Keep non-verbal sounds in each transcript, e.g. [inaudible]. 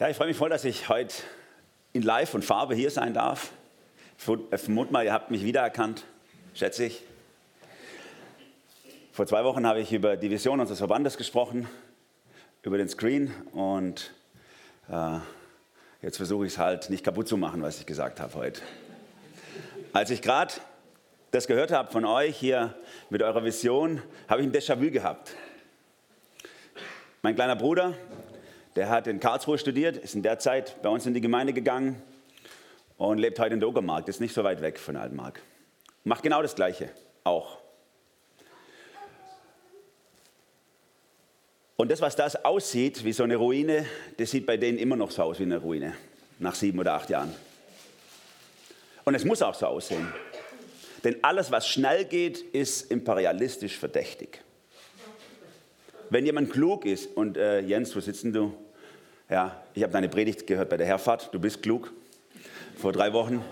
Ja, ich freue mich voll, dass ich heute in Live und Farbe hier sein darf. Ich mal, ihr habt mich wiedererkannt, schätze ich. Vor zwei Wochen habe ich über die Vision unseres Verbandes gesprochen, über den Screen und äh, jetzt versuche ich es halt nicht kaputt zu machen, was ich gesagt habe heute. Als ich gerade das gehört habe von euch hier mit eurer Vision, habe ich ein Déjà-vu gehabt. Mein kleiner Bruder, der hat in Karlsruhe studiert, ist in der Zeit bei uns in die Gemeinde gegangen und lebt heute in der Uckermark, ist nicht so weit weg von Altenmark. Macht genau das Gleiche, auch. Und das, was das aussieht wie so eine Ruine, das sieht bei denen immer noch so aus wie eine Ruine, nach sieben oder acht Jahren. Und es muss auch so aussehen. Denn alles, was schnell geht, ist imperialistisch verdächtig. Wenn jemand klug ist, und äh, Jens, wo sitzt du? Ja, ich habe deine Predigt gehört bei der Herfahrt, du bist klug, vor drei Wochen.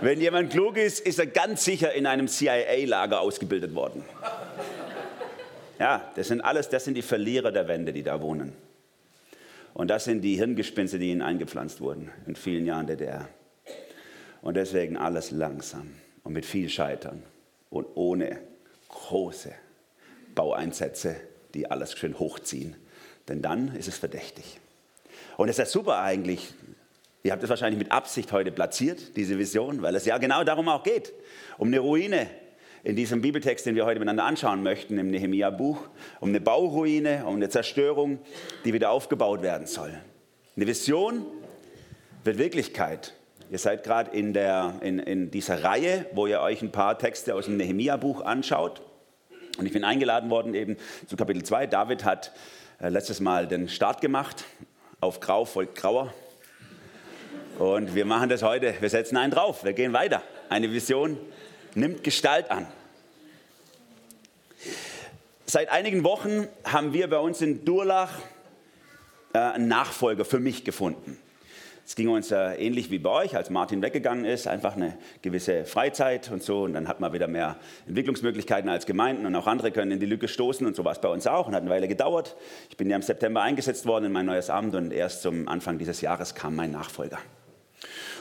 Wenn jemand klug ist, ist er ganz sicher in einem CIA-Lager ausgebildet worden. Ja, das sind alles, das sind die Verlierer der Wände, die da wohnen. Und das sind die Hirngespinste, die ihnen eingepflanzt wurden in vielen Jahren DDR. Und deswegen alles langsam und mit viel Scheitern und ohne große Baueinsätze, die alles schön hochziehen. Denn dann ist es verdächtig. Und es ist super eigentlich. Ihr habt es wahrscheinlich mit Absicht heute platziert, diese Vision, weil es ja genau darum auch geht. Um eine Ruine in diesem Bibeltext, den wir heute miteinander anschauen möchten, im Nehemia-Buch. Um eine Bauruine, um eine Zerstörung, die wieder aufgebaut werden soll. Eine Vision wird Wirklichkeit. Ihr seid gerade in, in, in dieser Reihe, wo ihr euch ein paar Texte aus dem Nehemia-Buch anschaut. Und ich bin eingeladen worden eben zu Kapitel 2. David hat äh, letztes Mal den Start gemacht. Auf Grau folgt Grauer. Und wir machen das heute. Wir setzen einen drauf. Wir gehen weiter. Eine Vision nimmt Gestalt an. Seit einigen Wochen haben wir bei uns in Durlach äh, einen Nachfolger für mich gefunden. Es ging uns äh, ähnlich wie bei euch, als Martin weggegangen ist, einfach eine gewisse Freizeit und so. Und dann hat man wieder mehr Entwicklungsmöglichkeiten als Gemeinden und auch andere können in die Lücke stoßen und so war es bei uns auch und hat eine Weile gedauert. Ich bin ja im September eingesetzt worden in mein neues Amt und erst zum Anfang dieses Jahres kam mein Nachfolger.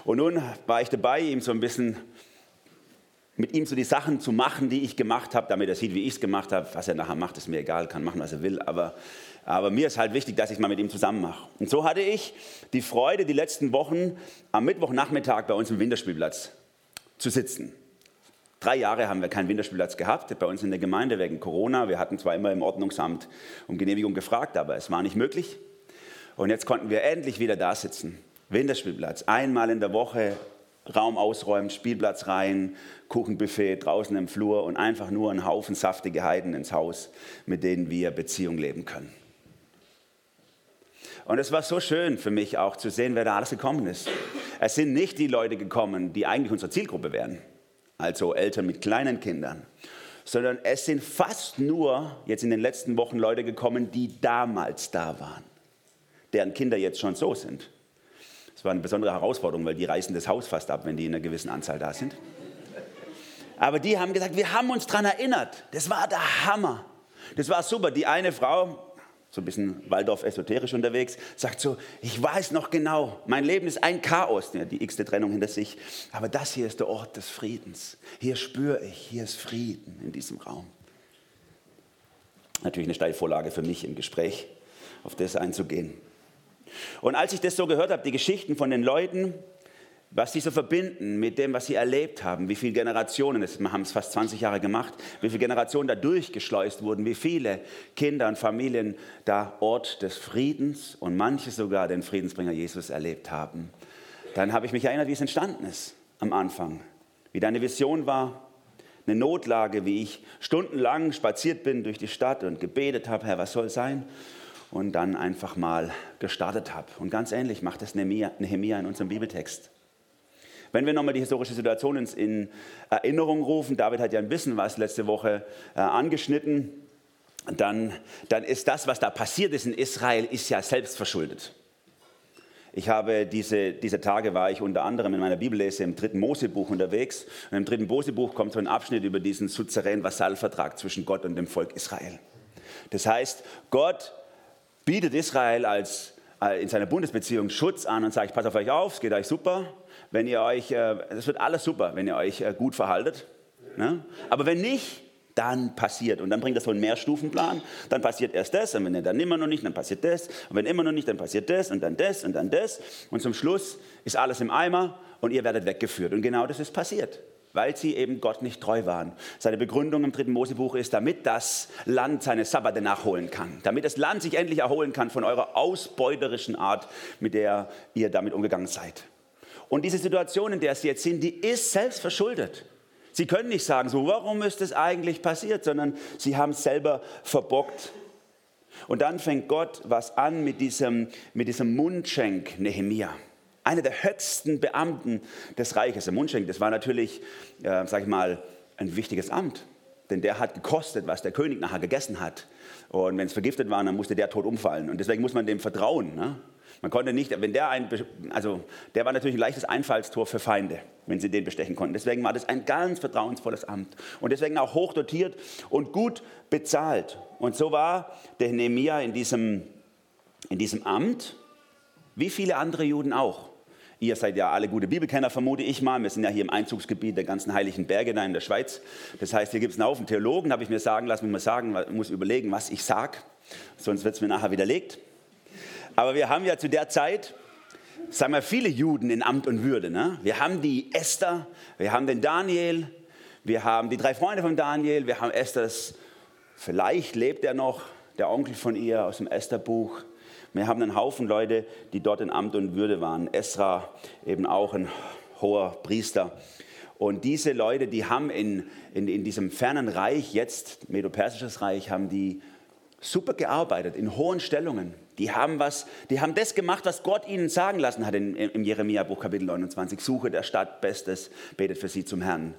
Und nun war ich dabei, ihm so ein bisschen mit ihm so die Sachen zu machen, die ich gemacht habe, damit er sieht, wie ich es gemacht habe. Was er nachher macht, ist mir egal, kann machen, was er will. Aber aber mir ist halt wichtig, dass ich mal mit ihm zusammen mache. Und so hatte ich die Freude, die letzten Wochen am Mittwochnachmittag bei uns im Winterspielplatz zu sitzen. Drei Jahre haben wir keinen Winterspielplatz gehabt bei uns in der Gemeinde wegen Corona. Wir hatten zwar immer im Ordnungsamt um Genehmigung gefragt, aber es war nicht möglich. Und jetzt konnten wir endlich wieder da sitzen. Winterspielplatz, einmal in der Woche Raum ausräumen, Spielplatz rein, Kuchenbuffet draußen im Flur und einfach nur einen Haufen saftige Heiden ins Haus, mit denen wir Beziehung leben können. Und es war so schön für mich auch zu sehen, wer da alles gekommen ist. Es sind nicht die Leute gekommen, die eigentlich unsere Zielgruppe wären, also Eltern mit kleinen Kindern, sondern es sind fast nur jetzt in den letzten Wochen Leute gekommen, die damals da waren, deren Kinder jetzt schon so sind. Es war eine besondere Herausforderung, weil die reißen das Haus fast ab, wenn die in einer gewissen Anzahl da sind. Aber die haben gesagt, wir haben uns daran erinnert. Das war der Hammer. Das war super. Die eine Frau, so ein bisschen Waldorf esoterisch unterwegs, sagt so, ich weiß noch genau, mein Leben ist ein Chaos, die x-te Trennung hinter sich, aber das hier ist der Ort des Friedens. Hier spüre ich, hier ist Frieden in diesem Raum. Natürlich eine Steilvorlage für mich im Gespräch, auf das einzugehen. Und als ich das so gehört habe, die Geschichten von den Leuten, was sie so verbinden mit dem, was sie erlebt haben, wie viele Generationen, das haben es fast 20 Jahre gemacht, wie viele Generationen da durchgeschleust wurden, wie viele Kinder und Familien da Ort des Friedens und manche sogar den Friedensbringer Jesus erlebt haben. Dann habe ich mich erinnert, wie es entstanden ist am Anfang, wie deine Vision war, eine Notlage, wie ich stundenlang spaziert bin durch die Stadt und gebetet habe, Herr, was soll sein? Und dann einfach mal gestartet habe. Und ganz ähnlich macht es Nehemia in unserem Bibeltext. Wenn wir nochmal die historische Situation in Erinnerung rufen, David hat ja ein bisschen was letzte Woche äh, angeschnitten, dann, dann ist das, was da passiert ist in Israel, ist ja selbst verschuldet. Ich habe diese, diese Tage war ich unter anderem in meiner Bibellese im dritten Mosebuch unterwegs. Und im dritten Mosebuch kommt so ein Abschnitt über diesen souveränen Vasallvertrag zwischen Gott und dem Volk Israel. Das heißt, Gott bietet Israel als äh, in seiner Bundesbeziehung Schutz an und sagt, ich auf euch auf, es geht euch super. Wenn ihr euch, es wird alles super, wenn ihr euch gut verhaltet. Ne? Aber wenn nicht, dann passiert. Und dann bringt das so einen Mehrstufenplan. Dann passiert erst das, und wenn dann immer noch nicht, dann passiert das. Und wenn immer noch nicht, dann passiert das und dann das und dann das. Und zum Schluss ist alles im Eimer und ihr werdet weggeführt. Und genau das ist passiert weil sie eben Gott nicht treu waren. Seine Begründung im dritten Mosebuch ist, damit das Land seine Sabbate nachholen kann, damit das Land sich endlich erholen kann von eurer ausbeuterischen Art, mit der ihr damit umgegangen seid. Und diese Situation, in der sie jetzt sind, die ist selbst verschuldet. Sie können nicht sagen, so, warum ist das eigentlich passiert, sondern sie haben es selber verbockt. Und dann fängt Gott was an mit diesem, mit diesem Mundschenk Nehemia einer der höchsten Beamten des Reiches. Der Mundschenk, das war natürlich, äh, sag ich mal, ein wichtiges Amt. Denn der hat gekostet, was der König nachher gegessen hat. Und wenn es vergiftet war, dann musste der tot umfallen. Und deswegen muss man dem vertrauen. Ne? Man konnte nicht, wenn der ein, also der war natürlich ein leichtes Einfallstor für Feinde, wenn sie den bestechen konnten. Deswegen war das ein ganz vertrauensvolles Amt und deswegen auch hoch dotiert und gut bezahlt. Und so war der Nehemia in diesem, in diesem Amt, wie viele andere Juden auch. Ihr seid ja alle gute Bibelkenner, vermute ich mal. Wir sind ja hier im Einzugsgebiet der ganzen heiligen Berge in der Schweiz. Das heißt, hier gibt es einen Haufen Theologen, habe ich mir sagen lassen, muss muss überlegen, was ich sage. Sonst wird es mir nachher widerlegt. Aber wir haben ja zu der Zeit, sagen wir, viele Juden in Amt und Würde. Ne? Wir haben die Esther, wir haben den Daniel, wir haben die drei Freunde von Daniel, wir haben Esthers, vielleicht lebt er noch, der Onkel von ihr aus dem Esther-Buch. Wir haben einen Haufen Leute, die dort in Amt und Würde waren. Esra, eben auch ein hoher Priester. Und diese Leute, die haben in, in, in diesem fernen Reich, jetzt Medo-Persisches Reich, haben die super gearbeitet, in hohen Stellungen. Die haben, was, die haben das gemacht, was Gott ihnen sagen lassen hat im, im Jeremia-Buch Kapitel 29. Suche der Stadt Bestes, betet für sie zum Herrn.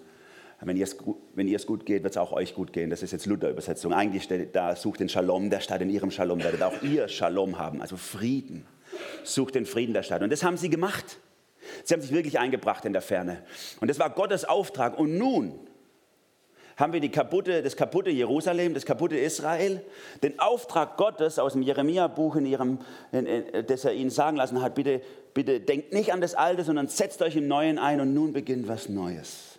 Wenn ihr, es, gut geht, wird es auch euch gut gehen. Das ist jetzt Luther-Übersetzung. Eigentlich steht da, sucht den Shalom der Stadt. In ihrem Shalom werdet auch ihr Shalom haben, also Frieden. Sucht den Frieden der Stadt. Und das haben sie gemacht. Sie haben sich wirklich eingebracht in der Ferne. Und das war Gottes Auftrag. Und nun haben wir die kaputte, das kaputte Jerusalem, das kaputte Israel, den Auftrag Gottes aus dem Jeremia-Buch, in in, in, das er ihnen sagen lassen hat, bitte, bitte denkt nicht an das Alte, sondern setzt euch im Neuen ein und nun beginnt was Neues.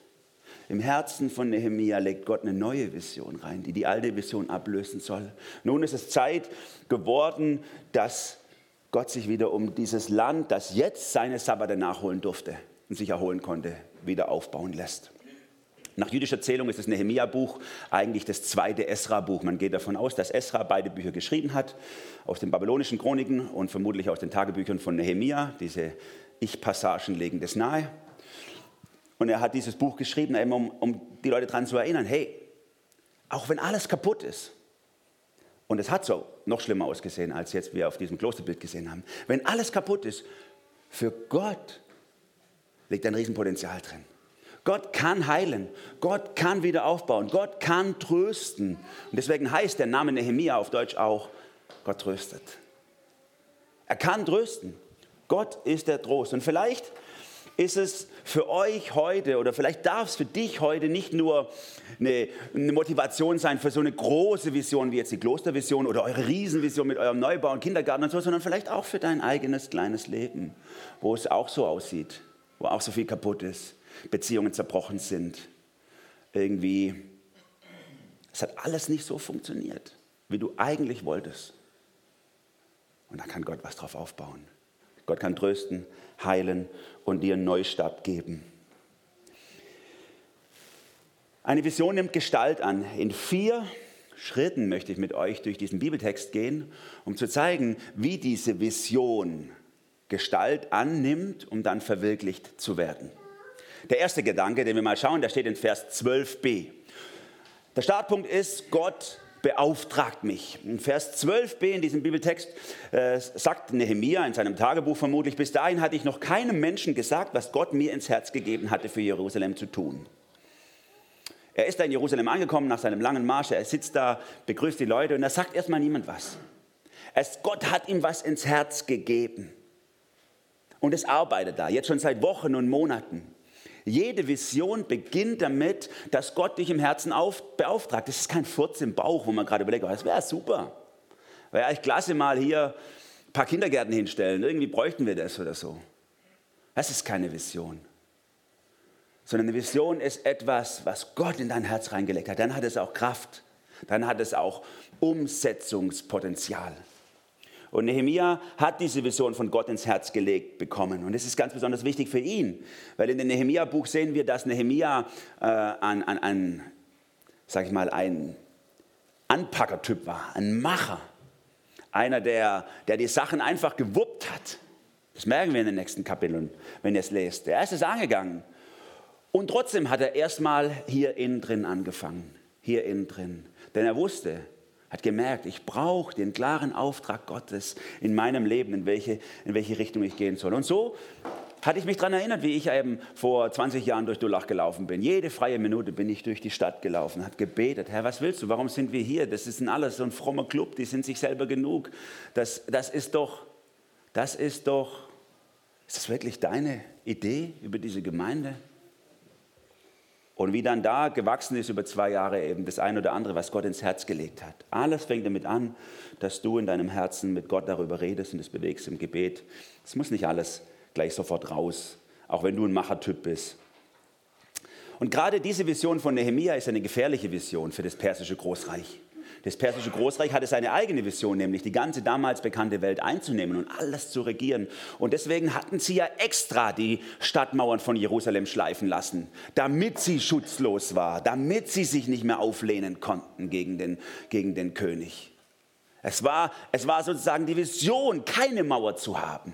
Im Herzen von Nehemia legt Gott eine neue Vision rein, die die alte Vision ablösen soll. Nun ist es Zeit geworden, dass Gott sich wieder um dieses Land, das jetzt seine Sabbate nachholen durfte und sich erholen konnte, wieder aufbauen lässt. Nach jüdischer Zählung ist das Nehemia-Buch eigentlich das zweite Esra-Buch. Man geht davon aus, dass Esra beide Bücher geschrieben hat, aus den babylonischen Chroniken und vermutlich aus den Tagebüchern von Nehemia. Diese Ich-Passagen legen das nahe. Und er hat dieses Buch geschrieben, um, um die Leute daran zu erinnern, hey, auch wenn alles kaputt ist, und es hat so noch schlimmer ausgesehen, als jetzt wir auf diesem Klosterbild gesehen haben, wenn alles kaputt ist, für Gott liegt ein Riesenpotenzial drin. Gott kann heilen, Gott kann wieder aufbauen, Gott kann trösten. Und deswegen heißt der Name Nehemia auf Deutsch auch, Gott tröstet. Er kann trösten. Gott ist der Trost. Und vielleicht ist es für euch heute oder vielleicht darf es für dich heute nicht nur eine, eine, Motivation sein für so eine große Vision wie jetzt die Klostervision oder eure Riesenvision mit eurem Neubau und Kindergarten und so, sondern vielleicht auch für dein eigenes kleines Leben, wo es auch so aussieht, wo auch so viel kaputt ist, Beziehungen zerbrochen sind, irgendwie. Es hat alles nicht so funktioniert, wie du eigentlich wolltest. Und da kann Gott was drauf aufbauen. Gott kann trösten, heilen und dir einen Neustart geben. Eine Vision nimmt Gestalt an. In vier Schritten möchte ich mit euch durch diesen Bibeltext gehen, um zu zeigen, wie diese Vision Gestalt annimmt, um dann verwirklicht zu werden. Der erste Gedanke, den wir mal schauen, der steht in Vers 12b. Der Startpunkt ist, Gott beauftragt mich. In Vers 12b in diesem Bibeltext äh, sagt Nehemia in seinem Tagebuch vermutlich, bis dahin hatte ich noch keinem Menschen gesagt, was Gott mir ins Herz gegeben hatte, für Jerusalem zu tun. Er ist da in Jerusalem angekommen nach seinem langen Marsch, er sitzt da, begrüßt die Leute und da sagt erstmal niemand was. Es, Gott hat ihm was ins Herz gegeben. Und es arbeitet da, jetzt schon seit Wochen und Monaten. Jede Vision beginnt damit, dass Gott dich im Herzen auf, beauftragt. Das ist kein Furz im Bauch, wo man gerade überlegt, das wäre super. Wäre echt klasse, mal hier ein paar Kindergärten hinstellen. Irgendwie bräuchten wir das oder so. Das ist keine Vision. Sondern eine Vision ist etwas, was Gott in dein Herz reingelegt hat. Dann hat es auch Kraft. Dann hat es auch Umsetzungspotenzial. Und Nehemia hat diese Vision von Gott ins Herz gelegt bekommen. Und das ist ganz besonders wichtig für ihn, weil in dem Nehemia-Buch sehen wir, dass Nehemia äh, ein, ein, ein, sag ich mal, ein Anpackertyp war, ein Macher. Einer, der, der die Sachen einfach gewuppt hat. Das merken wir in den nächsten Kapiteln, wenn ihr es lest. Er ist es angegangen. Und trotzdem hat er erstmal hier innen drin angefangen. Hier innen drin. Denn er wusste, hat gemerkt, ich brauche den klaren Auftrag Gottes in meinem Leben, in welche, in welche Richtung ich gehen soll. Und so hatte ich mich daran erinnert, wie ich eben vor 20 Jahren durch Dullach gelaufen bin. Jede freie Minute bin ich durch die Stadt gelaufen, habe gebetet, Herr, was willst du, warum sind wir hier? Das ist alles so ein frommer Club, die sind sich selber genug. Das, das ist doch, das ist doch, ist das wirklich deine Idee über diese Gemeinde? Und wie dann da gewachsen ist über zwei Jahre eben das eine oder andere, was Gott ins Herz gelegt hat. Alles fängt damit an, dass du in deinem Herzen mit Gott darüber redest und es bewegst im Gebet. Es muss nicht alles gleich sofort raus, auch wenn du ein Machertyp bist. Und gerade diese Vision von Nehemia ist eine gefährliche Vision für das persische Großreich. Das persische Großreich hatte seine eigene Vision, nämlich die ganze damals bekannte Welt einzunehmen und alles zu regieren. Und deswegen hatten sie ja extra die Stadtmauern von Jerusalem schleifen lassen, damit sie schutzlos war, damit sie sich nicht mehr auflehnen konnten gegen den, gegen den König. Es war, es war sozusagen die Vision, keine Mauer zu haben,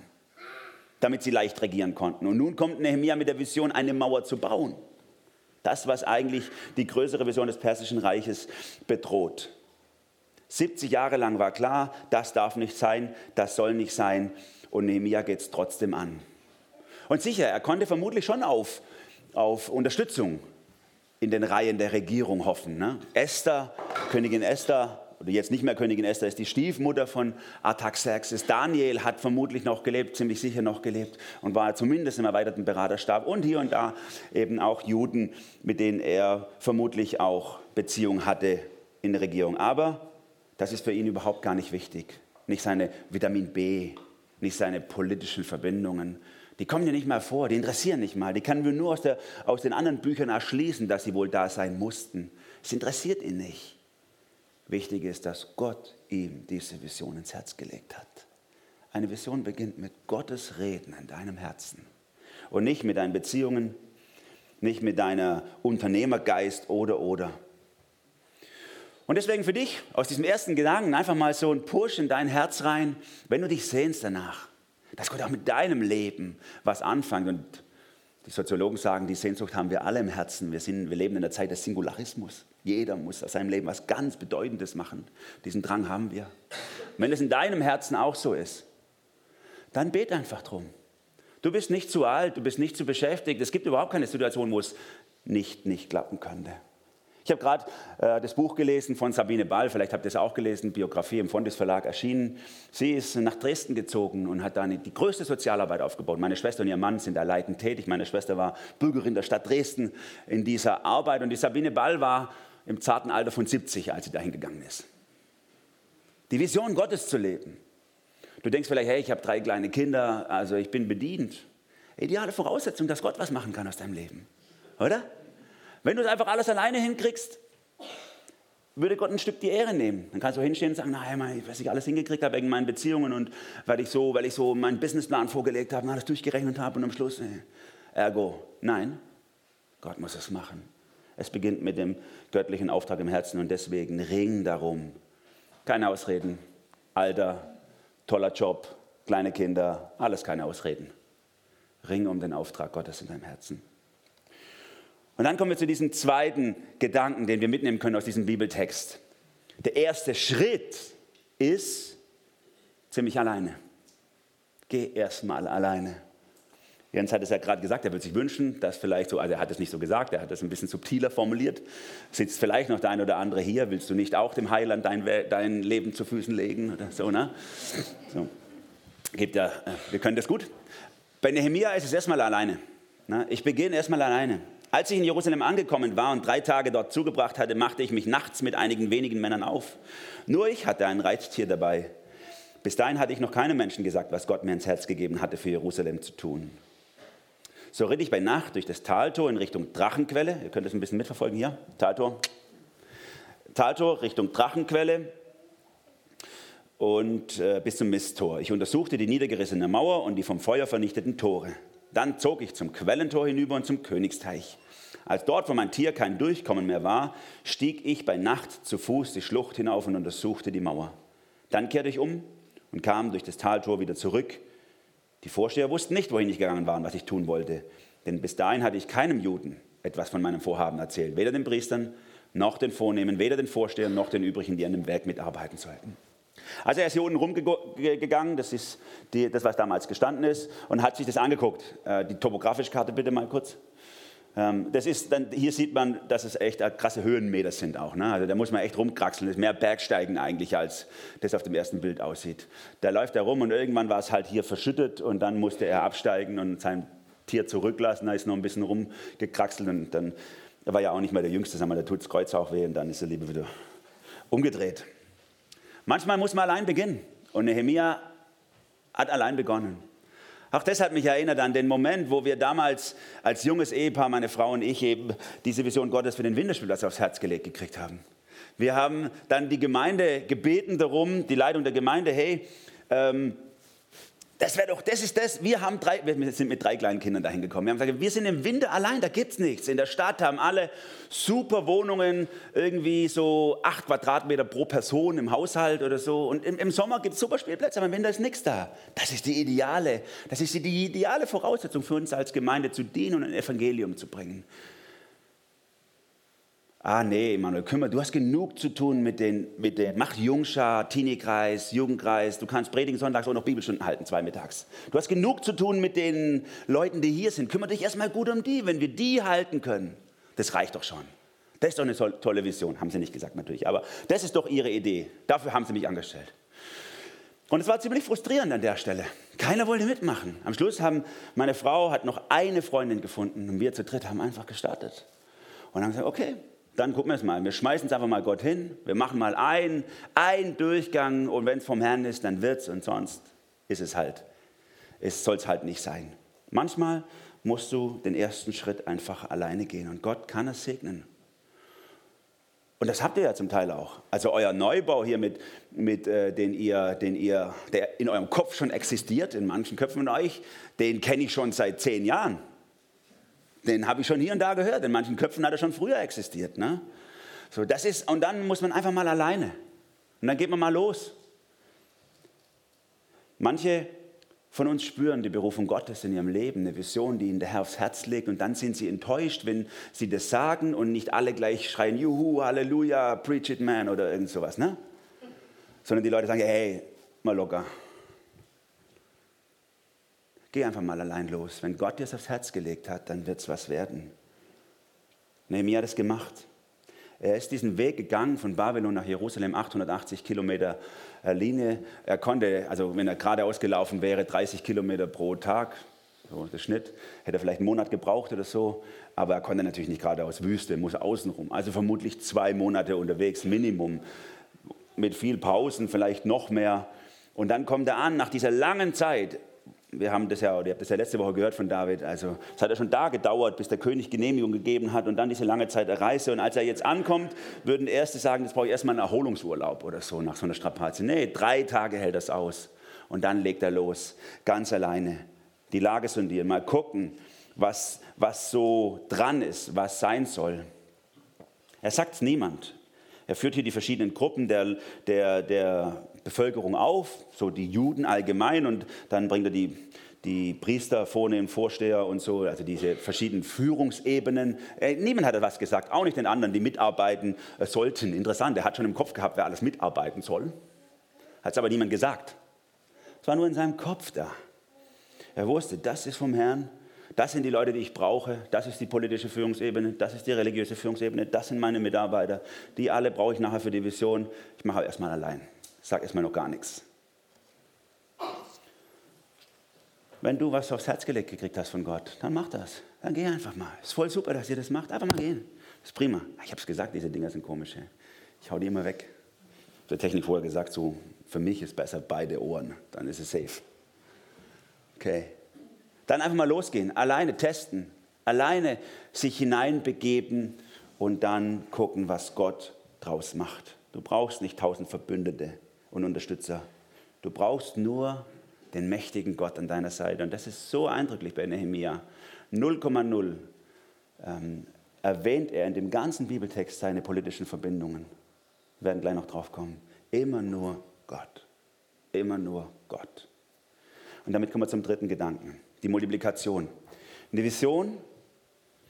damit sie leicht regieren konnten. Und nun kommt Nehemiah mit der Vision, eine Mauer zu bauen. Das, was eigentlich die größere Vision des Persischen Reiches bedroht. 70 Jahre lang war klar, das darf nicht sein, das soll nicht sein. Und Nehemiah geht es trotzdem an. Und sicher, er konnte vermutlich schon auf, auf Unterstützung in den Reihen der Regierung hoffen. Ne? Esther, Königin Esther, oder jetzt nicht mehr Königin Esther, ist die Stiefmutter von Artaxerxes. Daniel hat vermutlich noch gelebt, ziemlich sicher noch gelebt und war zumindest im erweiterten Beraterstab. Und hier und da eben auch Juden, mit denen er vermutlich auch Beziehung hatte in der Regierung. Aber das ist für ihn überhaupt gar nicht wichtig. Nicht seine Vitamin B, nicht seine politischen Verbindungen. Die kommen ja nicht mal vor, die interessieren nicht mal. Die können wir nur aus, der, aus den anderen Büchern erschließen, dass sie wohl da sein mussten. Es interessiert ihn nicht. Wichtig ist, dass Gott ihm diese Vision ins Herz gelegt hat. Eine Vision beginnt mit Gottes Reden in deinem Herzen und nicht mit deinen Beziehungen, nicht mit deiner Unternehmergeist oder oder. Und deswegen für dich aus diesem ersten Gedanken einfach mal so ein Push in dein Herz rein, wenn du dich sehnst danach, dass Gott auch mit deinem Leben was anfängt. Und die Soziologen sagen, die Sehnsucht haben wir alle im Herzen. Wir, sind, wir leben in der Zeit des Singularismus. Jeder muss aus seinem Leben was ganz Bedeutendes machen. Diesen Drang haben wir. Und wenn es in deinem Herzen auch so ist, dann bet einfach drum. Du bist nicht zu alt, du bist nicht zu beschäftigt. Es gibt überhaupt keine Situation, wo es nicht, nicht klappen könnte. Ich habe gerade äh, das Buch gelesen von Sabine Ball, vielleicht habt ihr es auch gelesen, Biografie im Fondes Verlag erschienen. Sie ist nach Dresden gezogen und hat da die größte Sozialarbeit aufgebaut. Meine Schwester und ihr Mann sind da leitend tätig. Meine Schwester war Bürgerin der Stadt Dresden in dieser Arbeit und die Sabine Ball war im zarten Alter von 70, als sie dahin gegangen ist. Die Vision Gottes zu leben. Du denkst vielleicht, hey, ich habe drei kleine Kinder, also ich bin bedient. Ideale Voraussetzung, dass Gott was machen kann aus deinem Leben. Oder? Wenn du es einfach alles alleine hinkriegst, würde Gott ein Stück die Ehre nehmen. Dann kannst du hinstehen und sagen, naja, was ich alles hingekriegt habe wegen meinen Beziehungen und weil ich so, weil ich so meinen Businessplan vorgelegt habe alles durchgerechnet habe und am Schluss, äh, ergo, nein, Gott muss es machen. Es beginnt mit dem göttlichen Auftrag im Herzen und deswegen ring darum. Keine Ausreden. Alter, toller Job, kleine Kinder, alles keine Ausreden. Ring um den Auftrag Gottes in deinem Herzen. Und dann kommen wir zu diesem zweiten Gedanken, den wir mitnehmen können aus diesem Bibeltext. Der erste Schritt ist ziemlich alleine. Geh erstmal alleine. Jens hat es ja gerade gesagt, er würde sich wünschen, dass vielleicht so, also er hat es nicht so gesagt, er hat es ein bisschen subtiler formuliert. Sitzt vielleicht noch der eine oder andere hier, willst du nicht auch dem Heiland dein, dein Leben zu Füßen legen oder so, ne? So. Gibt ja, äh, wir können das gut. Bei Nehemia ist es erstmal alleine. Ne? Ich beginne erstmal alleine. Als ich in Jerusalem angekommen war und drei Tage dort zugebracht hatte, machte ich mich nachts mit einigen wenigen Männern auf. Nur ich hatte ein Reittier dabei. Bis dahin hatte ich noch keinem Menschen gesagt, was Gott mir ins Herz gegeben hatte, für Jerusalem zu tun. So ritt ich bei Nacht durch das Taltor in Richtung Drachenquelle. Ihr könnt es ein bisschen mitverfolgen hier. Taltor. Taltor Richtung Drachenquelle und äh, bis zum Misttor. Ich untersuchte die niedergerissene Mauer und die vom Feuer vernichteten Tore. Dann zog ich zum Quellentor hinüber und zum Königsteich. Als dort, wo mein Tier kein Durchkommen mehr war, stieg ich bei Nacht zu Fuß die Schlucht hinauf und untersuchte die Mauer. Dann kehrte ich um und kam durch das Taltor wieder zurück. Die Vorsteher wussten nicht, wohin ich gegangen war und was ich tun wollte, denn bis dahin hatte ich keinem Juden etwas von meinem Vorhaben erzählt, weder den Priestern noch den Vornehmen, weder den Vorstehern noch den übrigen, die an dem Werk mitarbeiten sollten. Also er ist hier unten rumgegangen, das ist die, das, was damals gestanden ist, und hat sich das angeguckt. Äh, die topografische Karte bitte mal kurz. Ähm, das ist dann, hier sieht man, dass es echt krasse Höhenmeter sind auch. Ne? Also da muss man echt rumkraxeln. Das ist mehr Bergsteigen eigentlich, als das auf dem ersten Bild aussieht. Da läuft er rum und irgendwann war es halt hier verschüttet und dann musste er absteigen und sein Tier zurücklassen. Da ist noch ein bisschen rumgekraxelt und dann, er war ja auch nicht mehr der Jüngste, sagen wir, da tut das Kreuz auch weh und dann ist er lieber wieder umgedreht. Manchmal muss man allein beginnen. Und Nehemia hat allein begonnen. Auch das hat mich erinnert an den Moment, wo wir damals als junges Ehepaar, meine Frau und ich, eben diese Vision Gottes für den Winterspielplatz aufs Herz gelegt gekriegt haben. Wir haben dann die Gemeinde gebeten darum, die Leitung der Gemeinde, hey, ähm, das wäre doch, das ist das. Wir, haben drei, wir sind mit drei kleinen Kindern dahin gekommen. Wir haben gesagt, wir sind im Winter allein, da gibt es nichts. In der Stadt haben alle super Wohnungen, irgendwie so acht Quadratmeter pro Person im Haushalt oder so. Und im, im Sommer gibt es super Spielplätze, aber im Winter ist nichts da. Das ist die ideale, das ist die ideale Voraussetzung für uns als Gemeinde zu dienen und ein Evangelium zu bringen. Ah nee, Manuel, kümmere, du hast genug zu tun mit den, mit den mach Jungschar, Teenie-Kreis, Jugendkreis, du kannst predigen sonntags und noch Bibelstunden halten, zwei mittags. Du hast genug zu tun mit den Leuten, die hier sind. Kümmere dich erstmal gut um die, wenn wir die halten können. Das reicht doch schon. Das ist doch eine tolle Vision, haben sie nicht gesagt natürlich, aber das ist doch ihre Idee. Dafür haben sie mich angestellt. Und es war ziemlich frustrierend an der Stelle. Keiner wollte mitmachen. Am Schluss haben meine Frau hat noch eine Freundin gefunden und wir zu dritt haben einfach gestartet. Und haben gesagt, okay, dann gucken wir es mal. Wir schmeißen es einfach mal Gott hin. Wir machen mal einen, einen Durchgang und wenn es vom Herrn ist, dann wird es und sonst ist es halt. Es soll es halt nicht sein. Manchmal musst du den ersten Schritt einfach alleine gehen und Gott kann es segnen. Und das habt ihr ja zum Teil auch. Also euer Neubau hier, mit, mit, äh, den ihr, den ihr, der in eurem Kopf schon existiert, in manchen Köpfen von euch, den kenne ich schon seit zehn Jahren. Den habe ich schon hier und da gehört. In manchen Köpfen hat er schon früher existiert. Ne? So, das ist, und dann muss man einfach mal alleine. Und dann geht man mal los. Manche von uns spüren die Berufung Gottes in ihrem Leben, eine Vision, die ihnen der Herr aufs Herz legt. Und dann sind sie enttäuscht, wenn sie das sagen und nicht alle gleich schreien, Juhu, Halleluja, preach it, man oder irgend sowas. Ne? Sondern die Leute sagen, hey, mal locker. Geh einfach mal allein los. Wenn Gott dir es aufs Herz gelegt hat, dann wird es was werden. Nehemiah hat es gemacht. Er ist diesen Weg gegangen von Babylon nach Jerusalem, 880 Kilometer äh, Linie. Er konnte, also wenn er geradeaus gelaufen wäre, 30 Kilometer pro Tag, so der Schnitt, hätte er vielleicht einen Monat gebraucht oder so. Aber er konnte natürlich nicht geradeaus Wüste, muss außenrum. Also vermutlich zwei Monate unterwegs, Minimum. Mit viel Pausen, vielleicht noch mehr. Und dann kommt er an, nach dieser langen Zeit, wir haben das ja, ihr habt das ja letzte Woche gehört von David, also es hat ja schon da gedauert, bis der König Genehmigung gegeben hat und dann diese lange Zeit der Reise. Und als er jetzt ankommt, würden Erste sagen, jetzt brauche ich erstmal einen Erholungsurlaub oder so nach so einer Strapaze. Nee, drei Tage hält das aus. Und dann legt er los, ganz alleine. Die Lage sondieren, mal gucken, was, was so dran ist, was sein soll. Er sagt es niemand. Er führt hier die verschiedenen Gruppen der, der, der Bevölkerung auf, so die Juden allgemein, und dann bringt er die, die Priester, Vornehmen, Vorsteher und so, also diese verschiedenen Führungsebenen. Äh, niemand hat was gesagt, auch nicht den anderen, die mitarbeiten äh, sollten. Interessant, er hat schon im Kopf gehabt, wer alles mitarbeiten soll. Hat es aber niemand gesagt. Es war nur in seinem Kopf da. Er wusste, das ist vom Herrn, das sind die Leute, die ich brauche, das ist die politische Führungsebene, das ist die religiöse Führungsebene, das sind meine Mitarbeiter. Die alle brauche ich nachher für die Vision. Ich mache erstmal allein. Sage erstmal noch gar nichts. Wenn du was aufs Herz gelegt gekriegt hast von Gott, dann mach das. Dann geh einfach mal. Ist voll super, dass ihr das macht. Einfach mal gehen. Ist prima. Ich habe es gesagt, diese Dinger sind komisch. Ich hau die immer weg. Der Technik vorher gesagt, so Für mich ist besser beide Ohren, dann ist es safe. Okay. Dann einfach mal losgehen, alleine testen, alleine sich hineinbegeben und dann gucken, was Gott draus macht. Du brauchst nicht tausend Verbündete und Unterstützer. Du brauchst nur den mächtigen Gott an deiner Seite. Und das ist so eindrücklich bei Nehemia. 0,0 ähm, erwähnt er in dem ganzen Bibeltext seine politischen Verbindungen. Wir werden gleich noch drauf kommen. Immer nur Gott. Immer nur Gott. Und damit kommen wir zum dritten Gedanken, die Multiplikation. Eine Vision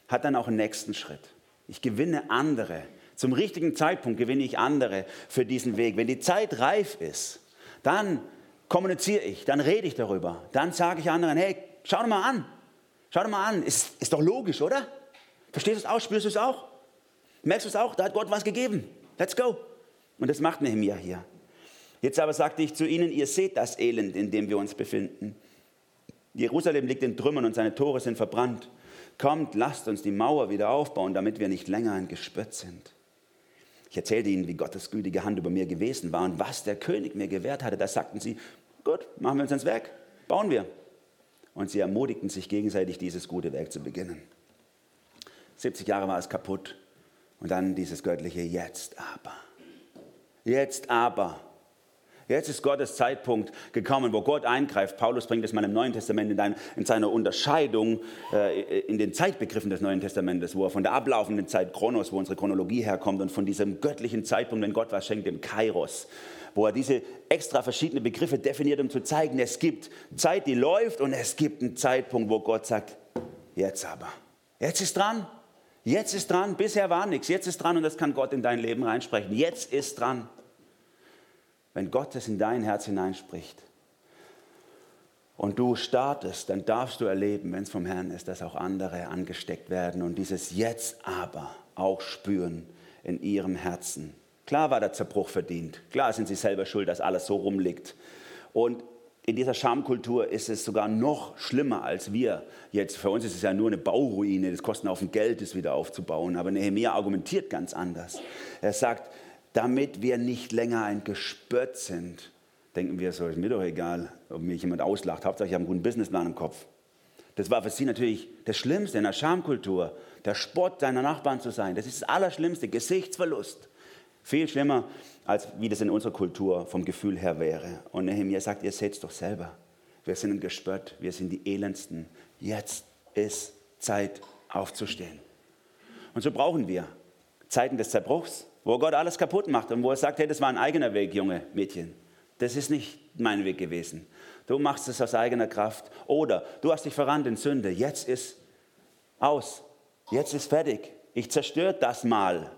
hat dann auch einen nächsten Schritt. Ich gewinne andere. Zum richtigen Zeitpunkt gewinne ich andere für diesen Weg. Wenn die Zeit reif ist, dann kommuniziere ich, dann rede ich darüber. Dann sage ich anderen, hey, schau doch mal an. Schau doch mal an. Ist, ist doch logisch, oder? Verstehst du es auch? Spürst du es auch? Merkst du es auch? Da hat Gott was gegeben. Let's go. Und das macht Nehemiah hier. Jetzt aber sagte ich zu ihnen, ihr seht das Elend, in dem wir uns befinden. Jerusalem liegt in Trümmern und seine Tore sind verbrannt. Kommt, lasst uns die Mauer wieder aufbauen, damit wir nicht länger ein Gespött sind. Ich erzählte ihnen, wie Gottes gütige Hand über mir gewesen war und was der König mir gewährt hatte. Da sagten sie, gut, machen wir uns ans Werk, bauen wir. Und sie ermutigten sich gegenseitig, dieses gute Werk zu beginnen. 70 Jahre war es kaputt. Und dann dieses göttliche Jetzt aber. Jetzt aber. Jetzt ist Gottes Zeitpunkt gekommen, wo Gott eingreift. Paulus bringt es mal im Neuen Testament in, in seiner Unterscheidung äh, in den Zeitbegriffen des Neuen Testamentes, wo er von der ablaufenden Zeit Chronos, wo unsere Chronologie herkommt, und von diesem göttlichen Zeitpunkt, wenn Gott was schenkt, dem Kairos, wo er diese extra verschiedenen Begriffe definiert, um zu zeigen, es gibt Zeit, die läuft, und es gibt einen Zeitpunkt, wo Gott sagt, jetzt aber, jetzt ist dran, jetzt ist dran, bisher war nichts, jetzt ist dran, und das kann Gott in dein Leben reinsprechen, jetzt ist dran wenn Gott es in dein Herz hineinspricht und du startest, dann darfst du erleben, wenn es vom Herrn ist, dass auch andere angesteckt werden und dieses Jetzt aber auch spüren in ihrem Herzen. Klar war der Zerbruch verdient. Klar sind sie selber schuld, dass alles so rumliegt. Und in dieser Schamkultur ist es sogar noch schlimmer als wir. Jetzt für uns ist es ja nur eine Bauruine, das kostet auf dem Geld, das wieder aufzubauen. Aber Nehemiah argumentiert ganz anders. Er sagt, damit wir nicht länger ein Gespött sind. Denken wir so, ist mir doch egal, ob mich jemand auslacht. Hauptsache, ich habe einen guten Businessplan im Kopf. Das war für sie natürlich das Schlimmste in der Schamkultur, der Spott deiner Nachbarn zu sein. Das ist das Allerschlimmste, Gesichtsverlust. Viel schlimmer, als wie das in unserer Kultur vom Gefühl her wäre. Und Nehemiah sagt, ihr seht es doch selber. Wir sind ein Gespött, wir sind die Elendsten. Jetzt ist Zeit aufzustehen. Und so brauchen wir Zeiten des Zerbruchs, wo Gott alles kaputt macht und wo er sagt, hey, das war ein eigener Weg, junge Mädchen. Das ist nicht mein Weg gewesen. Du machst es aus eigener Kraft. Oder du hast dich verrannt in Sünde. Jetzt ist aus. Jetzt ist fertig. Ich zerstöre das mal,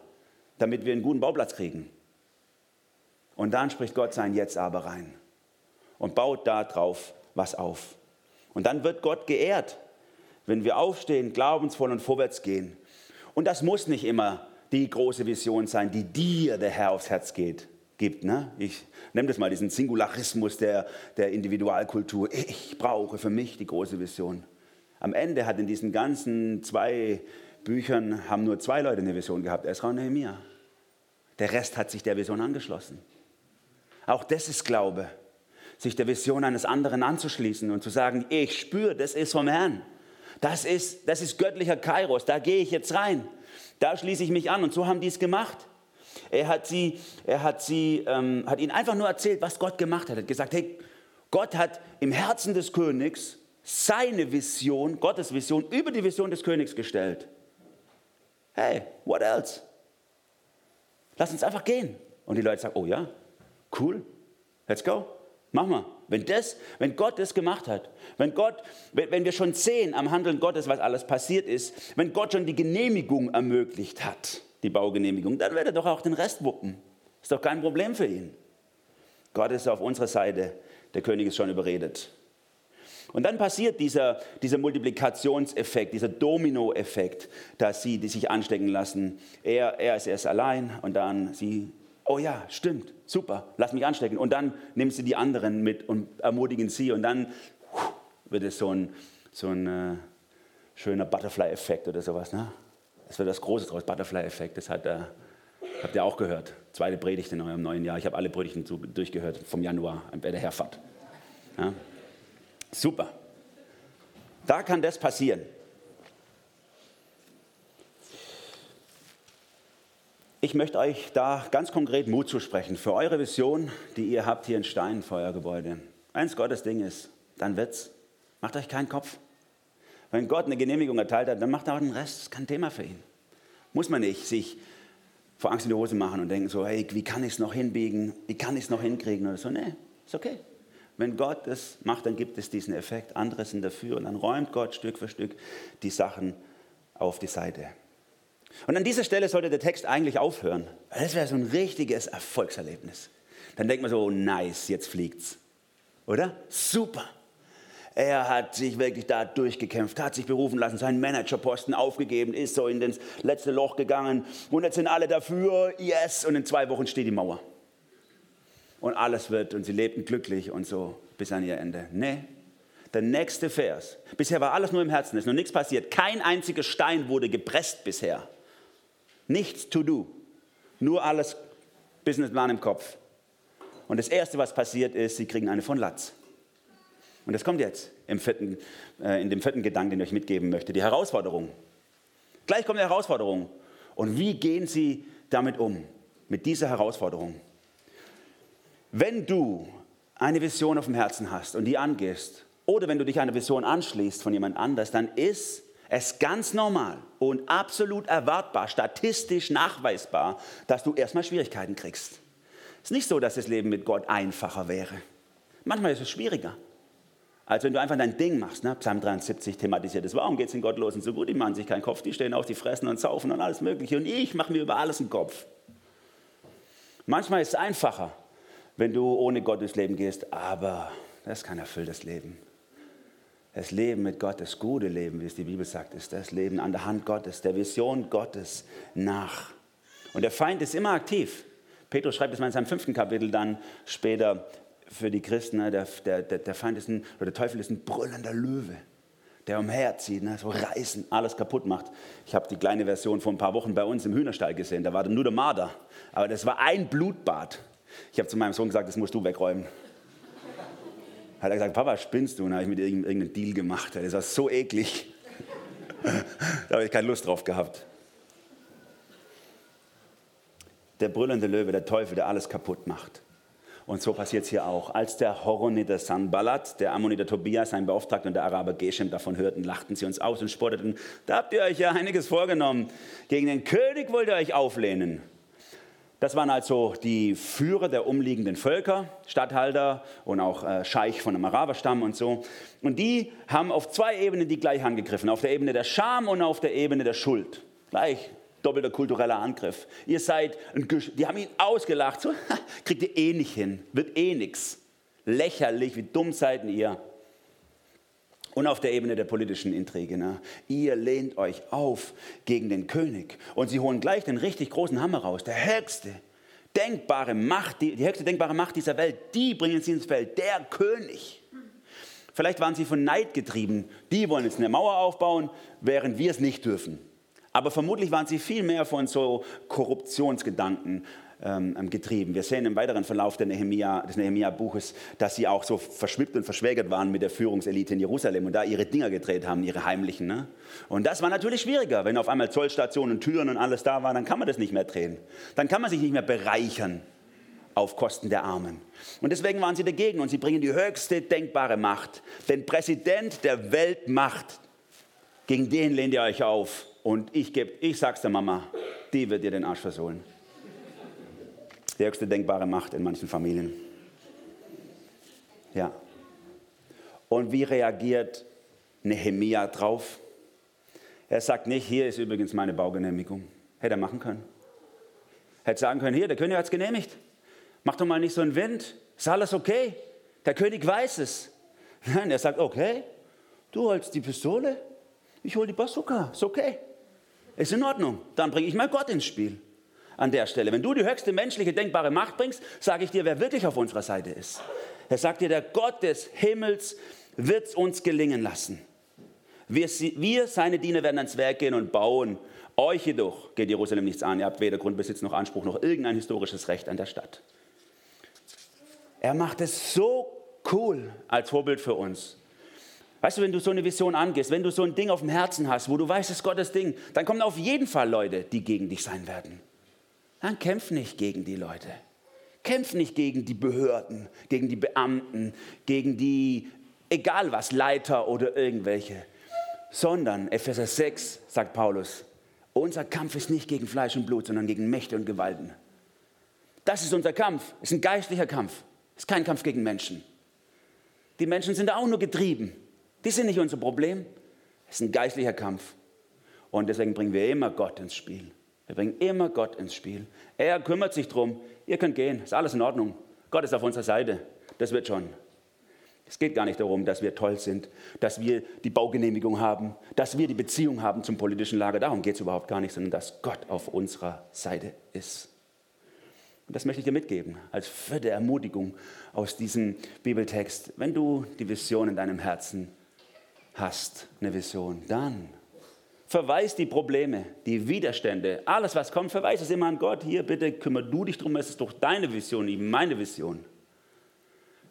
damit wir einen guten Bauplatz kriegen. Und dann spricht Gott sein Jetzt aber rein und baut da drauf was auf. Und dann wird Gott geehrt, wenn wir aufstehen, glaubensvoll und vorwärts gehen. Und das muss nicht immer die große Vision sein, die dir der Herr aufs Herz geht, gibt. Ne? Ich nehme das mal, diesen Singularismus der, der Individualkultur. Ich brauche für mich die große Vision. Am Ende hat in diesen ganzen zwei Büchern haben nur zwei Leute eine Vision gehabt, Esra und Nehemiah. Der Rest hat sich der Vision angeschlossen. Auch das ist Glaube, sich der Vision eines anderen anzuschließen und zu sagen, ich spüre, das ist vom Herrn. Das ist, das ist göttlicher Kairos, da gehe ich jetzt rein. Da schließe ich mich an. Und so haben die es gemacht. Er hat, sie, er hat, sie, ähm, hat ihnen einfach nur erzählt, was Gott gemacht hat. Er hat gesagt, hey, Gott hat im Herzen des Königs seine Vision, Gottes Vision, über die Vision des Königs gestellt. Hey, what else? Lass uns einfach gehen. Und die Leute sagen, oh ja, cool, let's go, mach mal. Wenn, das, wenn Gott das gemacht hat, wenn, Gott, wenn wir schon sehen am Handeln Gottes, was alles passiert ist, wenn Gott schon die Genehmigung ermöglicht hat, die Baugenehmigung, dann wird er doch auch den Rest wuppen. Ist doch kein Problem für ihn. Gott ist auf unserer Seite, der König ist schon überredet. Und dann passiert dieser, dieser Multiplikationseffekt, dieser Dominoeffekt, dass sie die sich anstecken lassen. Er, er ist erst allein und dann sie oh ja, stimmt, super, lass mich anstecken. Und dann nimmst sie die anderen mit und ermutigen sie und dann wird es so ein, so ein äh, schöner Butterfly-Effekt oder sowas. Ne? Das wird das Große draus, Butterfly-Effekt. Das hat, äh, Habt ihr auch gehört? Zweite Predigt in eurem neuen Jahr. Ich habe alle Predigten durchgehört vom Januar bei der Herfahrt. Ja? Super. Da kann das passieren. Ich möchte euch da ganz konkret Mut zusprechen für eure Vision, die ihr habt hier in Stein, Feuergebäude. Eins Gottes Ding ist, dann wird's. Macht euch keinen Kopf. Wenn Gott eine Genehmigung erteilt hat, dann macht er auch den Rest. Das ist kein Thema für ihn. Muss man nicht sich vor Angst in die Hose machen und denken so, hey, wie kann ich es noch hinbiegen? Wie kann ich es noch hinkriegen? Oder so. Nee, ist okay. Wenn Gott es macht, dann gibt es diesen Effekt. Andere sind dafür und dann räumt Gott Stück für Stück die Sachen auf die Seite. Und an dieser Stelle sollte der Text eigentlich aufhören. Das wäre so ein richtiges Erfolgserlebnis. Dann denkt man so, nice, jetzt fliegt's. Oder? Super. Er hat sich wirklich da durchgekämpft, hat sich berufen lassen, seinen Managerposten aufgegeben, ist so in das letzte Loch gegangen und jetzt sind alle dafür, yes, und in zwei Wochen steht die Mauer und alles wird und sie lebten glücklich und so bis an ihr Ende. Nee, der nächste Vers. Bisher war alles nur im Herzen, ist noch nichts passiert. Kein einziger Stein wurde gepresst bisher. Nichts to do. Nur alles Businessplan im Kopf. Und das Erste, was passiert ist, sie kriegen eine von Latz. Und das kommt jetzt im vierten, äh, in dem vierten Gedanken, den ich euch mitgeben möchte. Die Herausforderung. Gleich kommt die Herausforderung. Und wie gehen sie damit um? Mit dieser Herausforderung. Wenn du eine Vision auf dem Herzen hast und die angehst, oder wenn du dich einer Vision anschließt von jemand anders, dann ist es ganz normal und absolut erwartbar, statistisch nachweisbar, dass du erstmal Schwierigkeiten kriegst. Es ist nicht so, dass das Leben mit Gott einfacher wäre. Manchmal ist es schwieriger. Als wenn du einfach dein Ding machst. Ne? Psalm 73 thematisiert es. Warum geht es den Gottlosen so gut? Die machen sich keinen Kopf, die stehen auf, die fressen und saufen und alles Mögliche. Und ich mache mir über alles einen Kopf. Manchmal ist es einfacher, wenn du ohne Gott durchs Leben gehst, aber das ist kein erfülltes Leben. Das Leben mit Gott, das gute Leben, wie es die Bibel sagt, ist das Leben an der Hand Gottes, der Vision Gottes nach. Und der Feind ist immer aktiv. Petrus schreibt es mal in seinem fünften Kapitel dann später für die Christen, ne, der, der, der Feind ist ein, oder der Teufel ist ein brüllender Löwe, der umherzieht, ne, so reißen, alles kaputt macht. Ich habe die kleine Version vor ein paar Wochen bei uns im Hühnerstall gesehen, da war nur der Marder, aber das war ein Blutbad. Ich habe zu meinem Sohn gesagt, das musst du wegräumen. Hat er gesagt, Papa, spinnst du? Und habe ich mit irgendeinem Deal gemacht. Das war so eklig. [laughs] da habe ich keine Lust drauf gehabt. Der brüllende Löwe, der Teufel, der alles kaputt macht. Und so passiert es hier auch. Als der Horoniter Sanballat, der Ammoniter Tobias, sein Beauftragter und der Araber Geshem davon hörten, lachten sie uns aus und spotteten. Da habt ihr euch ja einiges vorgenommen. Gegen den König wollt ihr euch auflehnen. Das waren also die Führer der umliegenden Völker, Statthalter und auch äh, Scheich von einem Araberstamm und so. Und die haben auf zwei Ebenen die gleich angegriffen, auf der Ebene der Scham und auf der Ebene der Schuld. Gleich doppelter kultureller Angriff. Ihr seid, ein Gesch die haben ihn ausgelacht, so, [laughs] kriegt ihr eh nicht hin, wird eh nichts. Lächerlich, wie dumm seid ihr. Und auf der Ebene der politischen Intrige. Ne? Ihr lehnt euch auf gegen den König. Und sie holen gleich den richtig großen Hammer raus. Der höchste denkbare Macht, die, die höchste denkbare Macht dieser Welt, die bringen sie ins Feld. Der König. Vielleicht waren sie von Neid getrieben. Die wollen jetzt eine Mauer aufbauen, während wir es nicht dürfen. Aber vermutlich waren sie viel mehr von so Korruptionsgedanken ähm, getrieben. Wir sehen im weiteren Verlauf Nehemia, des Nehemia-Buches, dass sie auch so verschwippt und verschwägert waren mit der Führungselite in Jerusalem und da ihre Dinger gedreht haben, ihre heimlichen. Ne? Und das war natürlich schwieriger. Wenn auf einmal Zollstationen, Türen und alles da waren, dann kann man das nicht mehr drehen. Dann kann man sich nicht mehr bereichern auf Kosten der Armen. Und deswegen waren sie dagegen und sie bringen die höchste denkbare Macht. Den Präsident der Weltmacht, gegen den lehnt ihr euch auf. Und ich, geb, ich sag's der Mama, die wird dir den Arsch versohlen die höchste denkbare Macht in manchen Familien. Ja. Und wie reagiert Nehemia drauf? Er sagt nicht, hier ist übrigens meine Baugenehmigung. Hätte er machen können. Hätte sagen können, hier, der König hat es genehmigt. Mach doch mal nicht so einen Wind. Ist alles okay? Der König weiß es. Nein, er sagt, okay, du holst die Pistole, ich hole die Bazooka. Ist okay. Ist in Ordnung. Dann bringe ich mal Gott ins Spiel an der Stelle. Wenn du die höchste menschliche denkbare Macht bringst, sage ich dir, wer wirklich auf unserer Seite ist. Er sagt dir, der Gott des Himmels wird es uns gelingen lassen. Wir, wir, seine Diener, werden ans Werk gehen und bauen. Euch jedoch geht Jerusalem nichts an. Ihr habt weder Grundbesitz noch Anspruch noch irgendein historisches Recht an der Stadt. Er macht es so cool als Vorbild für uns. Weißt du, wenn du so eine Vision angehst, wenn du so ein Ding auf dem Herzen hast, wo du weißt, es ist Gottes Ding, dann kommen auf jeden Fall Leute, die gegen dich sein werden. Dann kämpf nicht gegen die Leute. Kämpf nicht gegen die Behörden, gegen die Beamten, gegen die, egal was, Leiter oder irgendwelche, sondern, Epheser 6 sagt Paulus, unser Kampf ist nicht gegen Fleisch und Blut, sondern gegen Mächte und Gewalten. Das ist unser Kampf, ist ein geistlicher Kampf, ist kein Kampf gegen Menschen. Die Menschen sind auch nur getrieben. Die sind nicht unser Problem. Es ist ein geistlicher Kampf. Und deswegen bringen wir immer Gott ins Spiel. Wir bringen immer Gott ins Spiel. Er kümmert sich drum. Ihr könnt gehen, ist alles in Ordnung. Gott ist auf unserer Seite. Das wird schon. Es geht gar nicht darum, dass wir toll sind, dass wir die Baugenehmigung haben, dass wir die Beziehung haben zum politischen Lager. Darum geht es überhaupt gar nicht, sondern dass Gott auf unserer Seite ist. Und das möchte ich dir mitgeben, als vierte Ermutigung aus diesem Bibeltext. Wenn du die Vision in deinem Herzen hast, eine Vision, dann verweis die Probleme, die Widerstände, alles was kommt, verweis es immer an Gott. Hier, bitte kümmer du dich drum, es ist doch deine Vision, nicht meine Vision.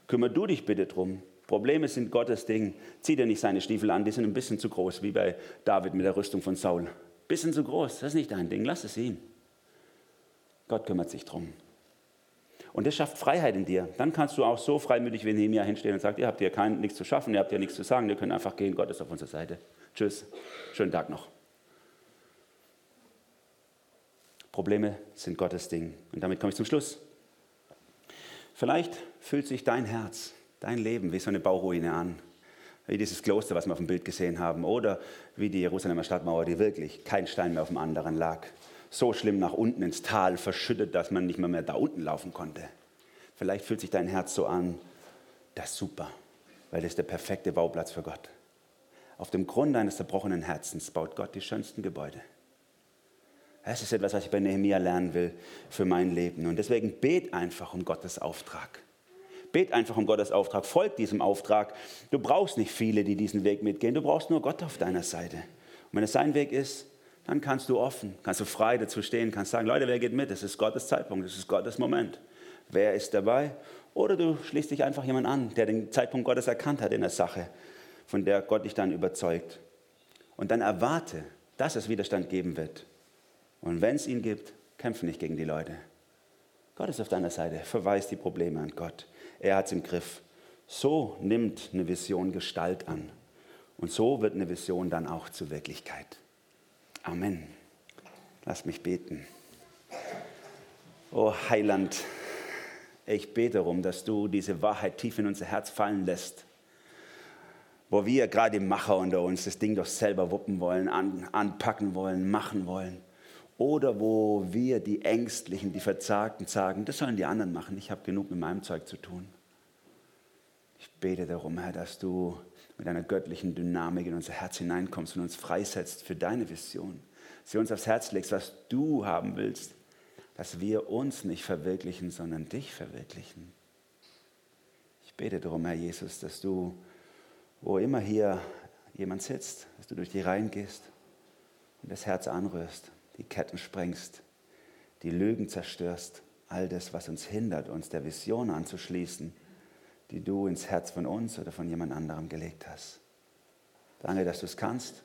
Kümmer du dich bitte drum. Probleme sind Gottes Ding. Zieh dir nicht seine Stiefel an, die sind ein bisschen zu groß, wie bei David mit der Rüstung von Saul. Bisschen zu groß, das ist nicht dein Ding, lass es ihm. Gott kümmert sich drum. Und das schafft Freiheit in dir. Dann kannst du auch so freimütig wie Nehemiah hinstehen und sagen, ihr habt hier kein, nichts zu schaffen, ihr habt hier nichts zu sagen, ihr könnt einfach gehen, Gott ist auf unserer Seite. Tschüss, schönen Tag noch. Probleme sind Gottes Ding. Und damit komme ich zum Schluss. Vielleicht fühlt sich dein Herz, dein Leben wie so eine Bauruine an. Wie dieses Kloster, was wir auf dem Bild gesehen haben. Oder wie die Jerusalemer Stadtmauer, die wirklich kein Stein mehr auf dem anderen lag so schlimm nach unten ins Tal verschüttet, dass man nicht mehr, mehr da unten laufen konnte. Vielleicht fühlt sich dein Herz so an, das ist super, weil das ist der perfekte Bauplatz für Gott. Auf dem Grund deines zerbrochenen Herzens baut Gott die schönsten Gebäude. Das ist etwas, was ich bei Nehemiah lernen will für mein Leben. Und deswegen bet einfach um Gottes Auftrag. Bet einfach um Gottes Auftrag. Folg diesem Auftrag. Du brauchst nicht viele, die diesen Weg mitgehen. Du brauchst nur Gott auf deiner Seite. Und wenn es sein Weg ist, dann kannst du offen, kannst du frei dazu stehen, kannst sagen, Leute, wer geht mit? Das ist Gottes Zeitpunkt, das ist Gottes Moment. Wer ist dabei? Oder du schließt dich einfach jemand an, der den Zeitpunkt Gottes erkannt hat in der Sache, von der Gott dich dann überzeugt. Und dann erwarte, dass es Widerstand geben wird. Und wenn es ihn gibt, kämpfe nicht gegen die Leute. Gott ist auf deiner Seite, verweist die Probleme an Gott. Er hat es im Griff. So nimmt eine Vision Gestalt an. Und so wird eine Vision dann auch zur Wirklichkeit. Amen. Lass mich beten. O Heiland, ich bete darum, dass du diese Wahrheit tief in unser Herz fallen lässt, wo wir gerade Macher unter uns das Ding doch selber wuppen wollen, an, anpacken wollen, machen wollen. Oder wo wir die Ängstlichen, die Verzagten sagen, das sollen die anderen machen, ich habe genug mit meinem Zeug zu tun. Ich bete darum, Herr, dass du mit einer göttlichen Dynamik in unser Herz hineinkommst und uns freisetzt für deine Vision. Sie uns aufs Herz legst, was du haben willst, dass wir uns nicht verwirklichen, sondern dich verwirklichen. Ich bete darum, Herr Jesus, dass du, wo immer hier jemand sitzt, dass du durch die Reihen gehst und das Herz anrührst, die Ketten sprengst, die Lügen zerstörst, all das, was uns hindert, uns der Vision anzuschließen die du ins Herz von uns oder von jemand anderem gelegt hast. Danke, dass du es kannst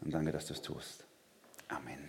und danke, dass du es tust. Amen.